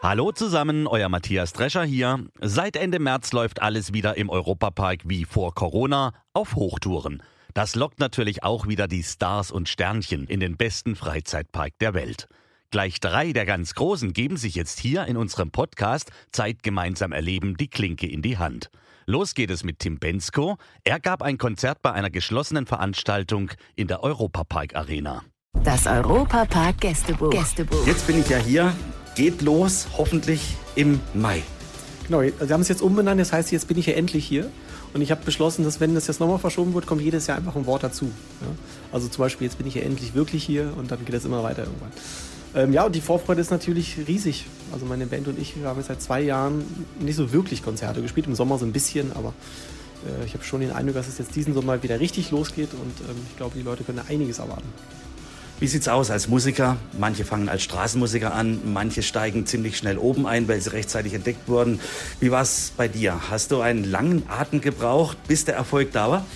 Hallo zusammen, euer Matthias Drescher hier. Seit Ende März läuft alles wieder im Europapark wie vor Corona auf Hochtouren. Das lockt natürlich auch wieder die Stars und Sternchen in den besten Freizeitpark der Welt. Gleich drei der ganz Großen geben sich jetzt hier in unserem Podcast Zeit gemeinsam erleben die Klinke in die Hand. Los geht es mit Tim Bensko. Er gab ein Konzert bei einer geschlossenen Veranstaltung in der Europapark Arena. Das Europapark Gästebuch. Gästebuch. Jetzt bin ich ja hier geht los, hoffentlich im Mai. Genau, Sie haben es jetzt umbenannt, das heißt, jetzt bin ich ja endlich hier. Und ich habe beschlossen, dass wenn das jetzt nochmal verschoben wird, kommt jedes Jahr einfach ein Wort dazu. Ja? Also zum Beispiel, jetzt bin ich ja endlich wirklich hier und dann geht das immer weiter irgendwann. Ähm, ja, und die Vorfreude ist natürlich riesig. Also meine Band und ich, wir haben jetzt seit zwei Jahren nicht so wirklich Konzerte gespielt, im Sommer so ein bisschen, aber äh, ich habe schon den Eindruck, dass es jetzt diesen Sommer wieder richtig losgeht und ähm, ich glaube, die Leute können einiges erwarten. Wie sieht's aus als Musiker? Manche fangen als Straßenmusiker an, manche steigen ziemlich schnell oben ein, weil sie rechtzeitig entdeckt wurden. Wie war's bei dir? Hast du einen langen Atem gebraucht, bis der Erfolg da war?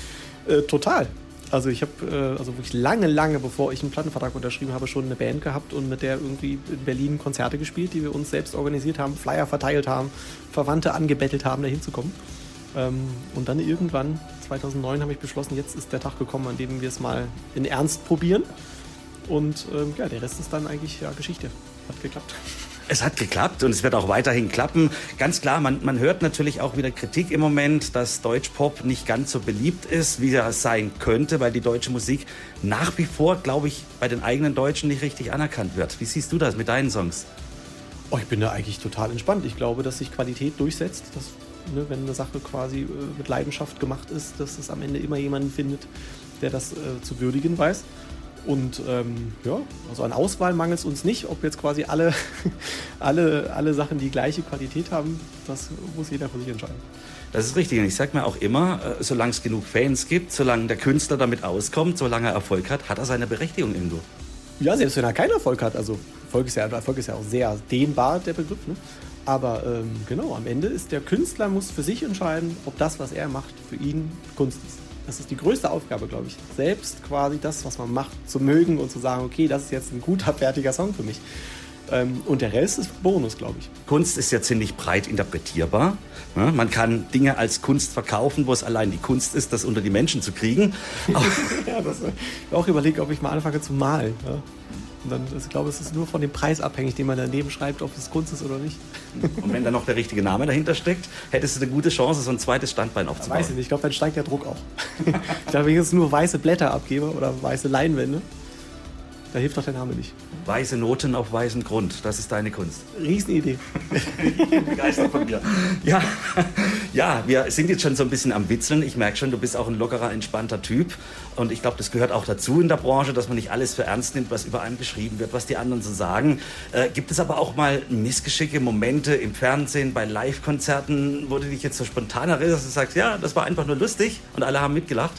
Äh, total. Also ich habe äh, also wirklich lange, lange bevor ich einen Plattenvertrag unterschrieben habe, schon eine Band gehabt und mit der irgendwie in Berlin Konzerte gespielt, die wir uns selbst organisiert haben, Flyer verteilt haben, Verwandte angebettelt haben, da hinzukommen. Ähm, und dann irgendwann, 2009, habe ich beschlossen, jetzt ist der Tag gekommen, an dem wir es mal in Ernst probieren. Und ähm, ja, der Rest ist dann eigentlich ja, Geschichte. Hat geklappt. Es hat geklappt und es wird auch weiterhin klappen. Ganz klar, man, man hört natürlich auch wieder Kritik im Moment, dass Deutschpop nicht ganz so beliebt ist, wie er sein könnte, weil die deutsche Musik nach wie vor, glaube ich, bei den eigenen Deutschen nicht richtig anerkannt wird. Wie siehst du das mit deinen Songs? Oh, ich bin da eigentlich total entspannt. Ich glaube, dass sich Qualität durchsetzt. Dass, ne, wenn eine Sache quasi äh, mit Leidenschaft gemacht ist, dass es am Ende immer jemanden findet, der das äh, zu würdigen weiß. Und ähm, ja, also an Auswahl mangelt es uns nicht. Ob jetzt quasi alle, alle, alle Sachen die gleiche Qualität haben, das muss jeder für sich entscheiden. Das ist richtig. Und ich sage mir auch immer, äh, solange es genug Fans gibt, solange der Künstler damit auskommt, solange er Erfolg hat, hat er seine Berechtigung irgendwo. Ja, selbst wenn er keinen Erfolg hat. Also Erfolg ist ja, Erfolg ist ja auch sehr dehnbar, der Begriff. Ne? Aber ähm, genau, am Ende ist der Künstler muss für sich entscheiden, ob das, was er macht, für ihn Kunst ist. Das ist die größte Aufgabe, glaube ich. Selbst quasi das, was man macht, zu mögen und zu sagen, okay, das ist jetzt ein guter, fertiger Song für mich. Ähm, und der Rest ist Bonus, glaube ich. Kunst ist ja ziemlich breit interpretierbar. Man kann Dinge als Kunst verkaufen, wo es allein die Kunst ist, das unter die Menschen zu kriegen. ja, das, ich auch überlegt, ob ich mal anfange zu malen. Und dann, ich glaube, es ist nur von dem Preis abhängig, den man daneben schreibt, ob es Kunst ist oder nicht. Und wenn da noch der richtige Name dahinter steckt, hättest du eine gute Chance, so ein zweites Standbein aufzubauen. Ja, weiß ich nicht. Ich glaube, dann steigt der Druck auch. ich glaube, wenn ich jetzt nur weiße Blätter abgebe oder weiße Leinwände, da hilft doch der Name nicht. Weiße Noten auf weißem Grund, das ist deine Kunst. Riesenidee. Begeistert von mir. Ja, ja, wir sind jetzt schon so ein bisschen am Witzeln. Ich merke schon, du bist auch ein lockerer, entspannter Typ. Und ich glaube, das gehört auch dazu in der Branche, dass man nicht alles für ernst nimmt, was über einem geschrieben wird, was die anderen so sagen. Äh, gibt es aber auch mal missgeschicke Momente im Fernsehen, bei Live-Konzerten, wo du dich jetzt so spontan erinnerst und sagst, ja, das war einfach nur lustig und alle haben mitgelacht?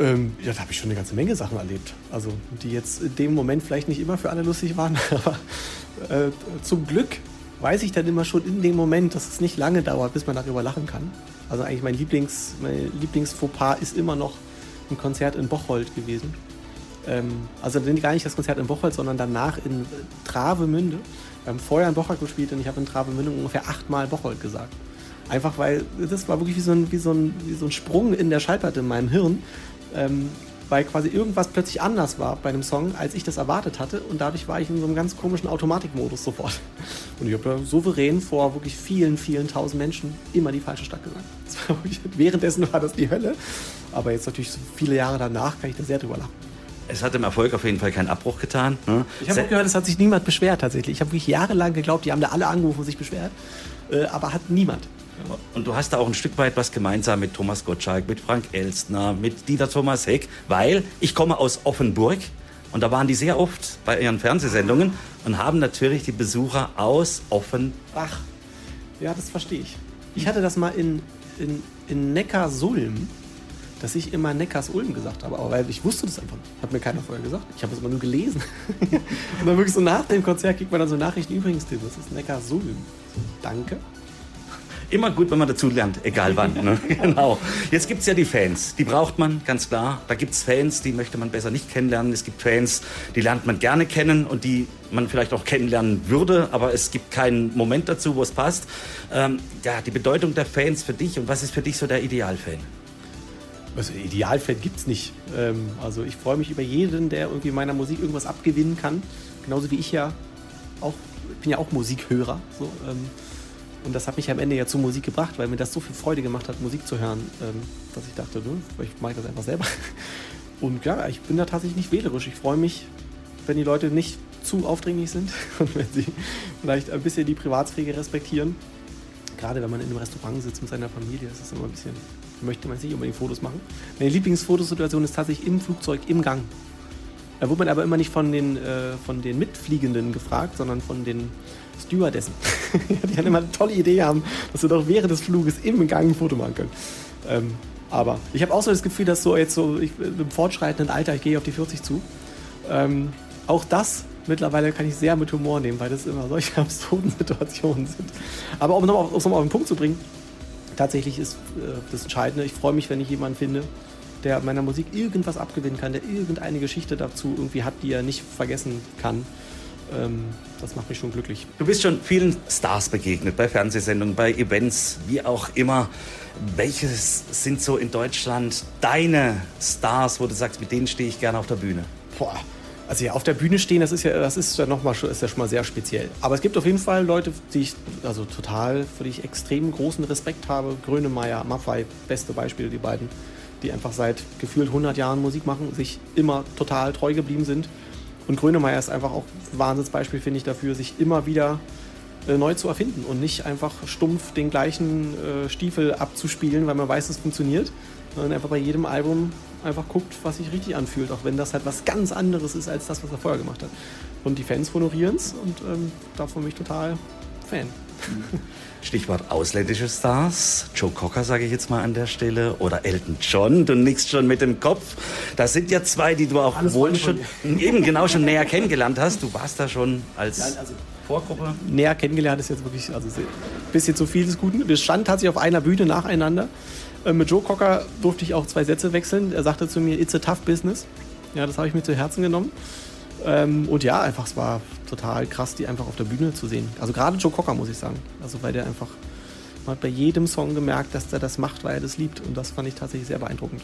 Ähm, ja, da habe ich schon eine ganze Menge Sachen erlebt. Also, die jetzt in dem Moment vielleicht nicht immer für alle lustig waren, aber äh, zum Glück weiß ich dann immer schon in dem Moment, dass es nicht lange dauert, bis man darüber lachen kann. Also eigentlich mein Lieblings, mein Lieblingsfauxpas ist immer noch ein Konzert in Bocholt gewesen. Ähm, also gar nicht das Konzert in Bocholt, sondern danach in Travemünde. Wir haben vorher in Bocholt gespielt und ich habe in Travemünde ungefähr achtmal Bocholt gesagt. Einfach weil das war wirklich wie so ein, wie so ein, wie so ein Sprung in der Schallplatte in meinem Hirn ähm, weil quasi irgendwas plötzlich anders war bei einem Song, als ich das erwartet hatte. Und dadurch war ich in so einem ganz komischen Automatikmodus sofort. Und ich habe da souverän vor wirklich vielen, vielen tausend Menschen immer die falsche Stadt gesagt. War wirklich, währenddessen war das die Hölle. Aber jetzt natürlich so viele Jahre danach kann ich da sehr drüber lachen. Es hat dem Erfolg auf jeden Fall keinen Abbruch getan. Ne? Ich habe gehört, es hat sich niemand beschwert tatsächlich. Ich habe wirklich jahrelang geglaubt, die haben da alle angerufen und sich beschwert. Äh, aber hat niemand. Und du hast da auch ein Stück weit was gemeinsam mit Thomas Gottschalk, mit Frank Elstner, mit Dieter Thomas Heck, weil ich komme aus Offenburg und da waren die sehr oft bei ihren Fernsehsendungen und haben natürlich die Besucher aus Offenbach. Ja, das verstehe ich. Ich hatte das mal in, in, in Neckarsulm, dass ich immer Neckars-Ulm gesagt habe. Aber weil ich wusste das einfach nicht. Hat mir keiner vorher gesagt. Ich habe es immer nur gelesen. und dann wirklich so nach dem Konzert kriegt man dann so Nachrichten. Übrigens, Tim, das ist Neckarsulm. Danke. Immer gut, wenn man dazu lernt, egal wann. Ne? genau. Jetzt gibt es ja die Fans. Die braucht man, ganz klar. Da gibt es Fans, die möchte man besser nicht kennenlernen. Es gibt Fans, die lernt man gerne kennen und die man vielleicht auch kennenlernen würde, aber es gibt keinen Moment dazu, wo es passt. Ähm, ja, die Bedeutung der Fans für dich und was ist für dich so der Idealfan? Also Idealfan gibt es nicht. Ähm, also ich freue mich über jeden, der irgendwie meiner Musik irgendwas abgewinnen kann. Genauso wie ich ja auch, ich bin ja auch Musikhörer. So, ähm, und das hat mich am Ende ja zur Musik gebracht, weil mir das so viel Freude gemacht hat, Musik zu hören, ähm, dass ich dachte, ich mache das einfach selber. Und ja, ich bin da tatsächlich nicht wählerisch. Ich freue mich, wenn die Leute nicht zu aufdringlich sind und wenn sie vielleicht ein bisschen die Privatsphäre respektieren. Gerade wenn man in einem Restaurant sitzt mit seiner Familie, das ist immer ein bisschen, möchte man sich nicht unbedingt Fotos machen. Meine Lieblingsfotosituation ist tatsächlich im Flugzeug, im Gang. Da wurde man aber immer nicht von den, äh, von den Mitfliegenden gefragt, sondern von den Stewardessen. die dann immer eine tolle Idee haben, dass wir doch während des Fluges im Gang ein Foto machen können. Ähm, aber ich habe auch so das Gefühl, dass so jetzt so ich, im fortschreitenden Alter, ich gehe auf die 40 zu, ähm, auch das mittlerweile kann ich sehr mit Humor nehmen, weil das immer solche absurden Situationen sind. Aber um nochmal auf, um auf den Punkt zu bringen, tatsächlich ist äh, das Entscheidende, ich freue mich, wenn ich jemanden finde, der meiner Musik irgendwas abgewinnen kann, der irgendeine Geschichte dazu irgendwie hat, die er nicht vergessen kann. Ähm, das macht mich schon glücklich. Du bist schon vielen Stars begegnet, bei Fernsehsendungen, bei Events, wie auch immer. Welches sind so in Deutschland deine Stars, wo du sagst, mit denen stehe ich gerne auf der Bühne? Boah, also ja, auf der Bühne stehen, das ist ja, das ist ja noch mal, ist ja schon mal sehr speziell. Aber es gibt auf jeden Fall Leute, die ich also total, für die ich extrem großen Respekt habe. Grönemeyer, Maffei, beste Beispiele, die beiden, die einfach seit gefühlt 100 Jahren Musik machen, sich immer total treu geblieben sind. Und Grönemeyer ist einfach auch ein Wahnsinnsbeispiel, finde ich, dafür, sich immer wieder äh, neu zu erfinden und nicht einfach stumpf den gleichen äh, Stiefel abzuspielen, weil man weiß, es funktioniert, sondern einfach bei jedem Album einfach guckt, was sich richtig anfühlt, auch wenn das halt was ganz anderes ist als das, was er vorher gemacht hat. Und die Fans honorieren es und ähm, davon bin ich total Fan. Stichwort ausländische Stars. Joe Cocker sage ich jetzt mal an der Stelle. Oder Elton John. Du nickst schon mit dem Kopf. Das sind ja zwei, die du auch Alles wohl schon eben genau schon näher kennengelernt hast. Du warst da schon als Nein, also Vorgruppe. Näher kennengelernt ist jetzt wirklich also ein bisschen zu viel des Guten. Wir standen tatsächlich auf einer Bühne nacheinander. Äh, mit Joe Cocker durfte ich auch zwei Sätze wechseln. Er sagte zu mir, it's a tough business. Ja, das habe ich mir zu Herzen genommen. Ähm, und ja, einfach, es war total krass, die einfach auf der Bühne zu sehen. Also gerade Joe Cocker, muss ich sagen. Also weil der einfach, man hat bei jedem Song gemerkt, dass der das macht, weil er das liebt. Und das fand ich tatsächlich sehr beeindruckend.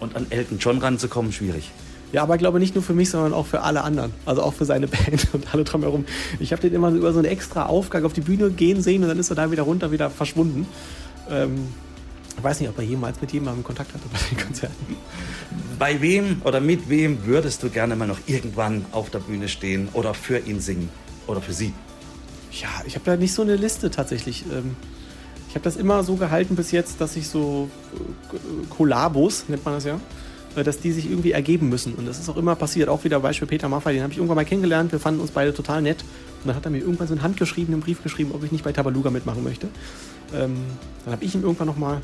Und an Elton John ranzukommen, schwierig. Ja, aber ich glaube nicht nur für mich, sondern auch für alle anderen. Also auch für seine Band und alle drumherum. Ich habe den immer über so eine extra Aufgabe auf die Bühne gehen sehen und dann ist er da wieder runter, wieder verschwunden. Ähm, ich weiß nicht, ob er jemals mit jemandem Kontakt hatte bei den Konzerten. Bei wem oder mit wem würdest du gerne mal noch irgendwann auf der Bühne stehen oder für ihn singen oder für sie? Ja, ich habe da nicht so eine Liste tatsächlich. Ähm, ich habe das immer so gehalten bis jetzt, dass ich so äh, Kollabos, nennt man das ja, äh, dass die sich irgendwie ergeben müssen. Und das ist auch immer passiert. Auch wieder Beispiel Peter Maffay, den habe ich irgendwann mal kennengelernt. Wir fanden uns beide total nett. Und dann hat er mir irgendwann so einen handgeschriebenen Brief geschrieben, ob ich nicht bei Tabaluga mitmachen möchte. Ähm, dann habe ich ihm irgendwann nochmal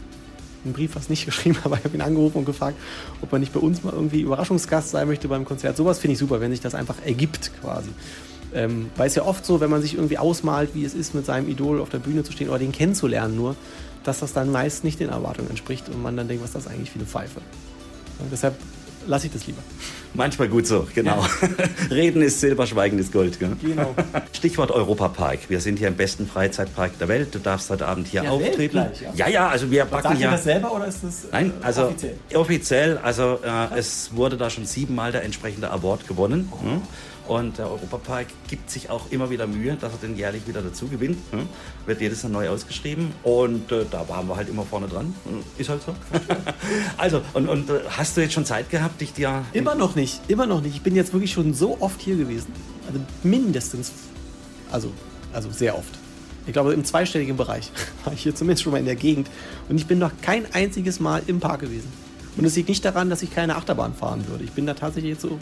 einen Brief fast nicht geschrieben, aber ich habe ihn angerufen und gefragt, ob er nicht bei uns mal irgendwie Überraschungsgast sein möchte beim Konzert. Sowas finde ich super, wenn sich das einfach ergibt quasi. Ähm, weil es ja oft so, wenn man sich irgendwie ausmalt, wie es ist, mit seinem Idol auf der Bühne zu stehen oder den kennenzulernen nur, dass das dann meist nicht den Erwartungen entspricht und man dann denkt, was ist das eigentlich für eine Pfeife. Und deshalb lasse ich das lieber. Manchmal gut so, genau. Ja. Reden ist Silber, Schweigen ist Gold. Gell? Genau. Stichwort Europapark. Wir sind hier im besten Freizeitpark der Welt. Du darfst heute Abend hier ja, auftreten. Gleich, ja. ja, ja, also wir packen ja. das selber oder ist das äh, Nein, also offiziell? offiziell also äh, es wurde da schon siebenmal der entsprechende Award gewonnen. Oh. Hm? Und der Europapark gibt sich auch immer wieder Mühe, dass er den jährlich wieder dazu gewinnt. Hm? Wird jedes Jahr neu ausgeschrieben. Und äh, da waren wir halt immer vorne dran. Ist halt so. also, und, und äh, hast du jetzt schon Zeit gehabt, dich dir. Immer noch nicht, immer noch nicht. Ich bin jetzt wirklich schon so oft hier gewesen. Also mindestens, also, also sehr oft. Ich glaube, im zweistelligen Bereich war ich hier zumindest schon mal in der Gegend. Und ich bin noch kein einziges Mal im Park gewesen. Und es liegt nicht daran, dass ich keine Achterbahn fahren würde. Ich bin da tatsächlich jetzt so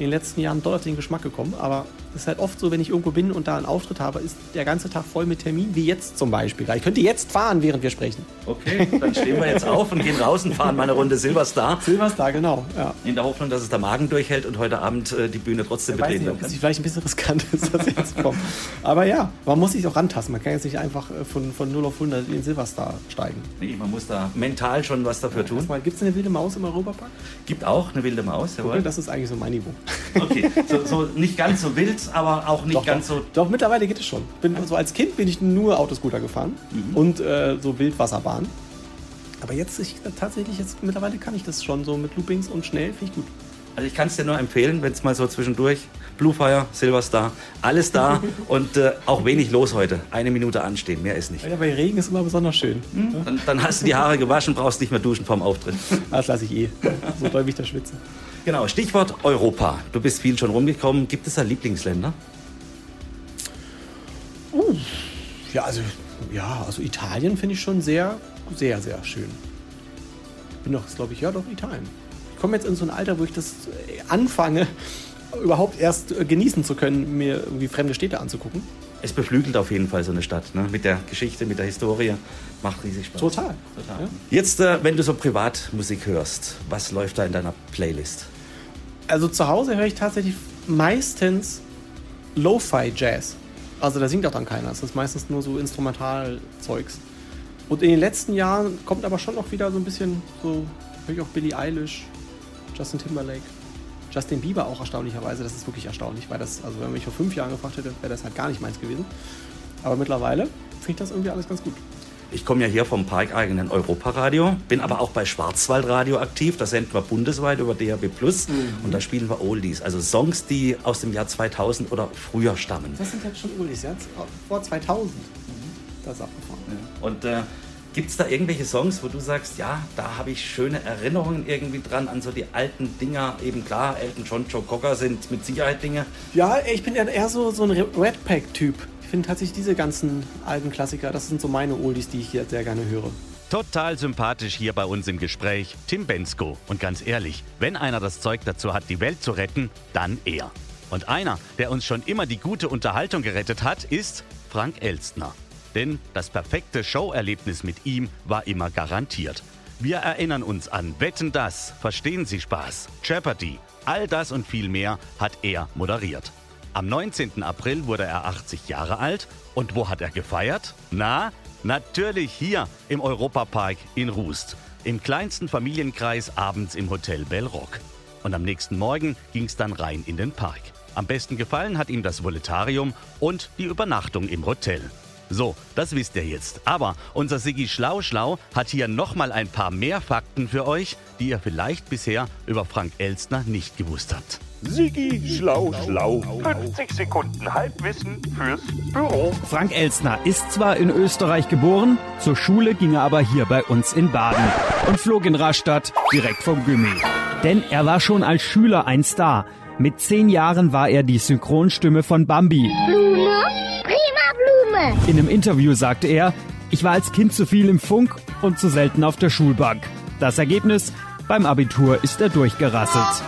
in den letzten Jahren doll auf den Geschmack gekommen. Aber es ist halt oft so, wenn ich irgendwo bin und da einen Auftritt habe, ist der ganze Tag voll mit Terminen, wie jetzt zum Beispiel. Ich könnte jetzt fahren, während wir sprechen. Okay, dann stehen wir jetzt auf und gehen raus und fahren mal eine Runde Silverstar. Silverstar, genau. Ja. In der Hoffnung, dass es der Magen durchhält und heute Abend äh, die Bühne trotzdem weiß betreten kann. vielleicht ein bisschen riskant ist, dass jetzt kommt. Aber ja, man muss sich auch rantasten. Man kann jetzt nicht einfach äh, von, von 0 auf 100 in den Silverstar steigen. Nee, man muss da mental schon was dafür tun. Gibt es eine wilde Maus im Europapark? Gibt auch eine wilde Maus, jawohl. das ist eigentlich so mein Niveau. Okay, so, so nicht ganz so wild, aber auch nicht ganz doch, so. doch, mittlerweile geht es schon. Bin, so als Kind bin ich nur Autoscooter gefahren Mhm. und äh, so Wildwasserbahn. Aber jetzt, ich, tatsächlich, jetzt mittlerweile kann ich das schon so mit Loopings und schnell, finde ich gut. Also ich kann es dir nur empfehlen, wenn es mal so zwischendurch Bluefire, Silverstar, alles da und äh, auch wenig los heute. Eine Minute anstehen, mehr ist nicht. Ja, bei Regen ist immer besonders schön. Dann, dann hast du die Haare gewaschen, brauchst nicht mehr duschen vorm Auftritt. Das lasse ich eh. So doll wie ich da schwitze. Genau, Stichwort Europa. Du bist viel schon rumgekommen. Gibt es da Lieblingsländer? Ja, also, ja, also Italien finde ich schon sehr, sehr, sehr schön. Bin doch, glaube ich, ja, doch Italien. Ich komme jetzt in so ein Alter, wo ich das äh, anfange, überhaupt erst äh, genießen zu können, mir irgendwie fremde Städte anzugucken. Es beflügelt auf jeden Fall so eine Stadt. Ne? Mit der Geschichte, mit der Historie. Macht riesig Spaß. Total. Total. Ja. Jetzt, äh, wenn du so Privatmusik hörst, was läuft da in deiner Playlist? Also zu Hause höre ich tatsächlich meistens Lo-Fi-Jazz. Also da singt auch dann keiner. Es ist meistens nur so Instrumentalzeugs. Und in den letzten Jahren kommt aber schon auch wieder so ein bisschen so, höre ich auch Billie Eilish, Justin Timberlake, Justin Bieber auch erstaunlicherweise. Das ist wirklich erstaunlich, weil das, also wenn man mich vor fünf Jahren gefragt hätte, wäre das halt gar nicht meins gewesen. Aber mittlerweile finde ich das irgendwie alles ganz gut. Ich komme ja hier vom parkeigenen Europaradio, bin aber auch bei Schwarzwaldradio aktiv. Da senden wir bundesweit über DAB Plus und da spielen wir Oldies, also Songs, die aus dem Jahr 2000 oder früher stammen. Das sind jetzt schon Ulis, ja? Vor 2000. Das ist abgefahren. Und äh, gibt es da irgendwelche Songs, wo du sagst, ja, da habe ich schöne Erinnerungen irgendwie dran an so die alten Dinger? Eben klar, Elton John, Joe Cocker sind mit Sicherheit Dinge. Ja, ich bin ja eher so, so ein Red Pack-Typ. Finde tatsächlich diese ganzen alten Klassiker, das sind so meine Oldies, die ich hier sehr gerne höre. Total sympathisch hier bei uns im Gespräch Tim Bensko. Und ganz ehrlich, wenn einer das Zeug dazu hat, die Welt zu retten, dann er. Und einer, der uns schon immer die gute Unterhaltung gerettet hat, ist Frank Elstner. Denn das perfekte Showerlebnis mit ihm war immer garantiert. Wir erinnern uns an Wetten das, Verstehen Sie Spaß, Jeopardy, all das und viel mehr hat er moderiert. Am 19. April wurde er 80 Jahre alt und wo hat er gefeiert? Na, natürlich hier im Europapark in Rust. Im kleinsten Familienkreis abends im Hotel Bellrock. Und am nächsten Morgen ging es dann rein in den Park. Am besten gefallen hat ihm das Voletarium und die Übernachtung im Hotel. So, das wisst ihr jetzt. Aber unser Siggi Schlau-Schlau hat hier nochmal ein paar mehr Fakten für euch, die ihr vielleicht bisher über Frank Elstner nicht gewusst habt. Sigi Schlau Schlau. 50 Sekunden Halbwissen fürs Büro. Frank Elstner ist zwar in Österreich geboren, zur Schule ging er aber hier bei uns in Baden und flog in Rastatt direkt vom Gummi. Denn er war schon als Schüler ein Star. Mit zehn Jahren war er die Synchronstimme von Bambi. Blume, prima Blume. In einem Interview sagte er, ich war als Kind zu viel im Funk und zu selten auf der Schulbank. Das Ergebnis, beim Abitur ist er durchgerasselt.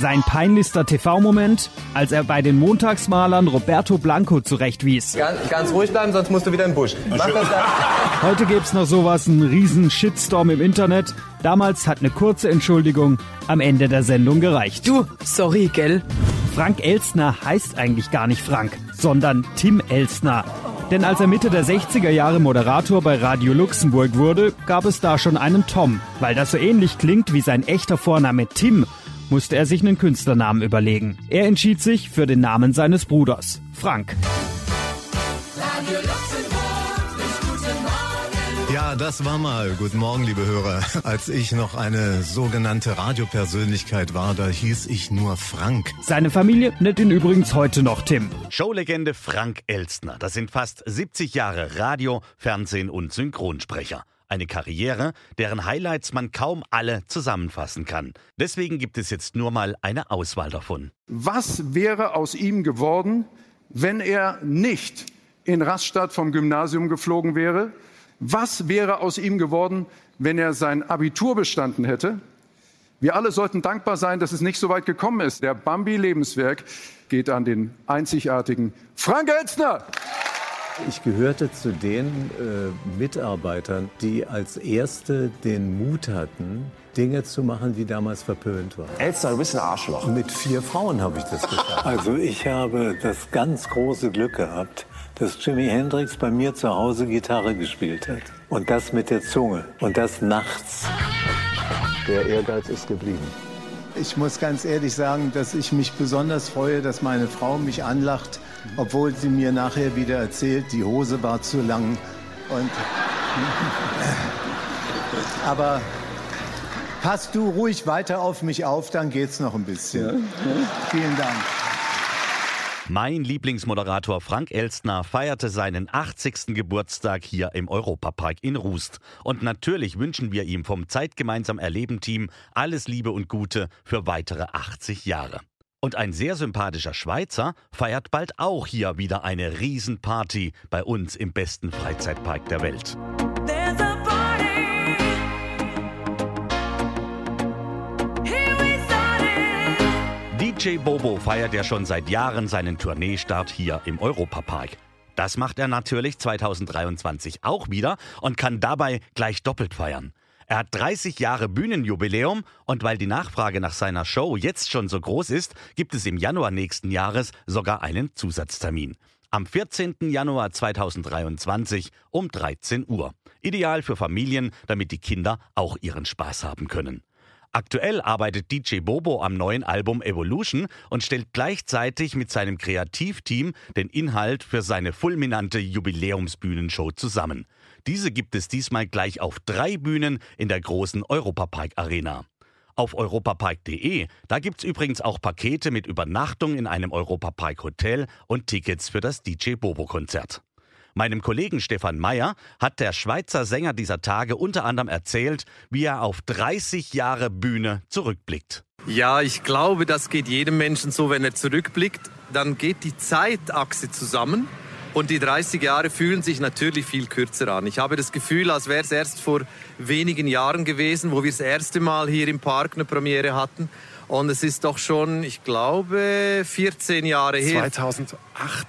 Sein peinlichster TV-Moment, als er bei den Montagsmalern Roberto Blanco zurechtwies. Ganz, ganz ruhig bleiben, sonst musst du wieder in den Busch. Mach das dann. Heute gibt's noch sowas, einen riesen Shitstorm im Internet. Damals hat eine kurze Entschuldigung am Ende der Sendung gereicht. Du, sorry, gell? Frank Elstner heißt eigentlich gar nicht Frank, sondern Tim Elstner. Denn als er Mitte der 60er Jahre Moderator bei Radio Luxemburg wurde, gab es da schon einen Tom. Weil das so ähnlich klingt wie sein echter Vorname Tim, musste er sich einen Künstlernamen überlegen. Er entschied sich für den Namen seines Bruders, Frank. Ja, das war mal. Guten Morgen, liebe Hörer. Als ich noch eine sogenannte Radiopersönlichkeit war, da hieß ich nur Frank. Seine Familie nennt ihn übrigens heute noch Tim. Showlegende Frank Elstner. Das sind fast 70 Jahre Radio, Fernsehen und Synchronsprecher. Eine Karriere, deren Highlights man kaum alle zusammenfassen kann. Deswegen gibt es jetzt nur mal eine Auswahl davon. Was wäre aus ihm geworden, wenn er nicht in Rastatt vom Gymnasium geflogen wäre? Was wäre aus ihm geworden, wenn er sein Abitur bestanden hätte? Wir alle sollten dankbar sein, dass es nicht so weit gekommen ist. Der Bambi-Lebenswerk geht an den einzigartigen Frank Elstner. Ich gehörte zu den äh, Mitarbeitern, die als Erste den Mut hatten, Dinge zu machen, die damals verpönt waren. Elster, du bist ein Arschloch. Mit vier Frauen habe ich das geschafft. Also ich habe das ganz große Glück gehabt, dass Jimi Hendrix bei mir zu Hause Gitarre gespielt hat. Und das mit der Zunge. Und das nachts. Der Ehrgeiz ist geblieben. Ich muss ganz ehrlich sagen, dass ich mich besonders freue, dass meine Frau mich anlacht, obwohl sie mir nachher wieder erzählt, die Hose war zu lang. Und aber passt du ruhig weiter auf mich auf, dann geht's noch ein bisschen. Vielen Dank. Mein Lieblingsmoderator Frank Elstner feierte seinen 80. Geburtstag hier im Europapark in Rust. Und natürlich wünschen wir ihm vom Zeitgemeinsam Erleben Team alles Liebe und Gute für weitere 80 Jahre. Und ein sehr sympathischer Schweizer feiert bald auch hier wieder eine Riesenparty bei uns im besten Freizeitpark der Welt. DJ Bobo feiert ja schon seit Jahren seinen Tourneestart hier im Europapark. Das macht er natürlich 2023 auch wieder und kann dabei gleich doppelt feiern. Er hat 30 Jahre Bühnenjubiläum und weil die Nachfrage nach seiner Show jetzt schon so groß ist, gibt es im Januar nächsten Jahres sogar einen Zusatztermin. Am 14. Januar 2023 um 13 Uhr. Ideal für Familien, damit die Kinder auch ihren Spaß haben können. Aktuell arbeitet DJ Bobo am neuen Album Evolution und stellt gleichzeitig mit seinem Kreativteam den Inhalt für seine fulminante Jubiläumsbühnenshow zusammen. Diese gibt es diesmal gleich auf drei Bühnen in der großen Europapark Arena. Auf europapark.de, da gibt's übrigens auch Pakete mit Übernachtung in einem Europapark Hotel und Tickets für das DJ Bobo Konzert. Meinem Kollegen Stefan Meyer hat der Schweizer Sänger dieser Tage unter anderem erzählt, wie er auf 30 Jahre Bühne zurückblickt. Ja, ich glaube, das geht jedem Menschen so, wenn er zurückblickt. Dann geht die Zeitachse zusammen und die 30 Jahre fühlen sich natürlich viel kürzer an. Ich habe das Gefühl, als wäre es erst vor wenigen Jahren gewesen, wo wir das erste Mal hier im Park eine Premiere hatten. Und es ist doch schon, ich glaube, 14 Jahre her. 2008,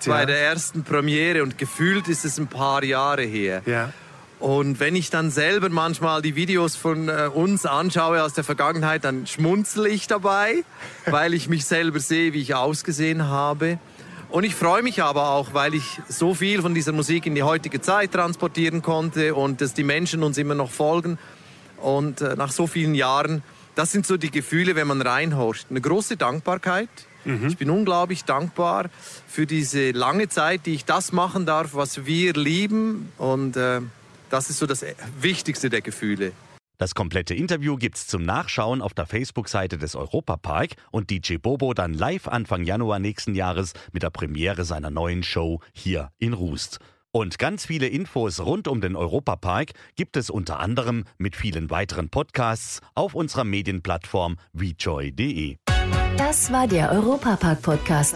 Bei ja. der ersten Premiere und gefühlt ist es ein paar Jahre her. Ja. Und wenn ich dann selber manchmal die Videos von äh, uns anschaue aus der Vergangenheit, dann schmunzel ich dabei, weil ich mich selber sehe, wie ich ausgesehen habe. Und ich freue mich aber auch, weil ich so viel von dieser Musik in die heutige Zeit transportieren konnte und dass die Menschen uns immer noch folgen. Und äh, nach so vielen Jahren, das sind so die Gefühle, wenn man reinhorcht. Eine große Dankbarkeit. Ich bin unglaublich dankbar für diese lange Zeit, die ich das machen darf, was wir lieben. Und äh, das ist so das Wichtigste der Gefühle. Das komplette Interview gibt's zum Nachschauen auf der Facebook-Seite des Europapark und DJ Bobo dann live Anfang Januar nächsten Jahres mit der Premiere seiner neuen Show hier in Rust. Und ganz viele Infos rund um den Europapark gibt es unter anderem mit vielen weiteren Podcasts auf unserer Medienplattform vjoy.de. Das war der Europapark-Podcast.